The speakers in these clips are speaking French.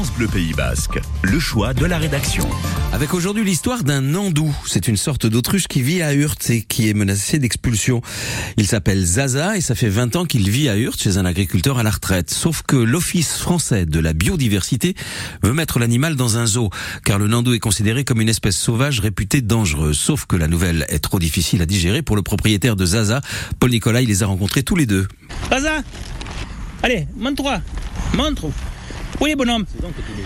France Bleu Pays Basque, le choix de la rédaction. Avec aujourd'hui l'histoire d'un nandou. C'est une sorte d'autruche qui vit à Hurt et qui est menacée d'expulsion. Il s'appelle Zaza et ça fait 20 ans qu'il vit à Hurt chez un agriculteur à la retraite. Sauf que l'Office français de la biodiversité veut mettre l'animal dans un zoo, car le nandou est considéré comme une espèce sauvage réputée dangereuse. Sauf que la nouvelle est trop difficile à digérer pour le propriétaire de Zaza. Paul Nicolas, il les a rencontrés tous les deux. Zaza Allez, montre-toi Montre oui, bonhomme.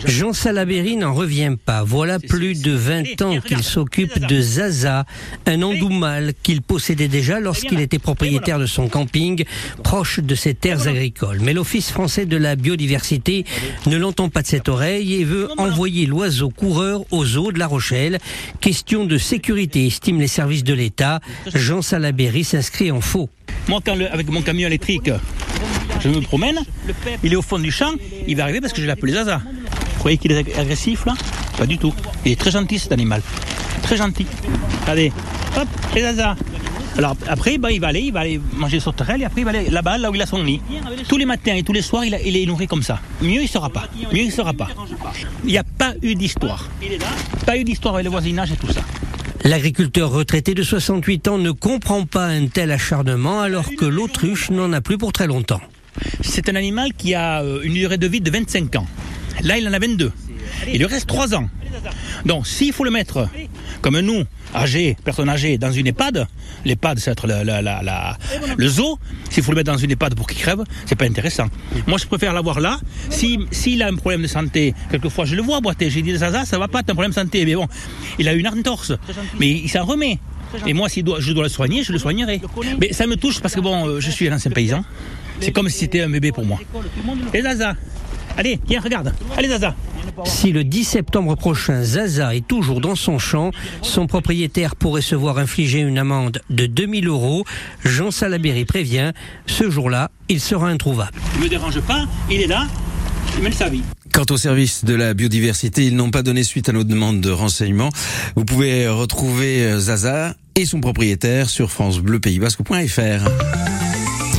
Jean Salaberry n'en revient pas. Voilà plus de 20 ans qu'il s'occupe de Zaza, un andou mâle qu'il possédait déjà lorsqu'il était propriétaire de son camping, proche de ses terres agricoles. Mais l'Office français de la biodiversité ne l'entend pas de cette oreille et veut envoyer l'oiseau coureur aux eaux de La Rochelle. Question de sécurité, estiment les services de l'État. Jean Salaberry s'inscrit en faux. Moi, quand avec mon camion électrique, je me promène, il est au fond du champ, il va arriver parce que je l'appelle Zaza. Vous croyez qu'il est agressif là? Pas du tout. Il est très gentil cet animal. Très gentil. Allez, hop, et Zaza. Alors après, bah, il va aller, il va aller manger sauterelles et après il va aller là-bas, là où il a son nid. Tous les matins et tous les soirs, il, il est nourri comme ça. Mieux il sera pas. Mieux il sera pas. Il n'y a pas eu d'histoire. Pas eu d'histoire avec le voisinage et tout ça. L'agriculteur retraité de 68 ans ne comprend pas un tel acharnement alors que l'autruche n'en a plus pour très longtemps. C'est un animal qui a euh, une durée de vie de 25 ans. Là, il en a 22. Il lui reste 3 ans. Donc, s'il faut le mettre, comme nous, âgés, personnes âgées, dans une EHPAD, l'EHPAD, c'est être le zoo, s'il faut le mettre dans une EHPAD pour qu'il crève, c'est pas intéressant. Moi, je préfère l'avoir là. S'il a un problème de santé, quelquefois, je le vois boiter. J'ai dit, ça, ça, ça va pas, t'as un problème de santé. Mais bon, il a une entorse. Mais il s'en remet. Et moi, si je dois le soigner, je le soignerai. Mais ça me touche parce que bon, euh, je suis un ancien paysan. C'est comme si c'était un bébé pour moi. Et Zaza, allez, viens, regarde. Allez, Zaza. Si le 10 septembre prochain, Zaza est toujours dans son champ, son propriétaire pourrait se voir infliger une amende de 2000 euros. Jean Salaberry prévient, ce jour-là, il sera introuvable. Il ne me dérange pas, il est là, il mène sa vie. Quant au service de la biodiversité, ils n'ont pas donné suite à nos demandes de renseignements. Vous pouvez retrouver Zaza et son propriétaire sur francebleupaysbasque.fr.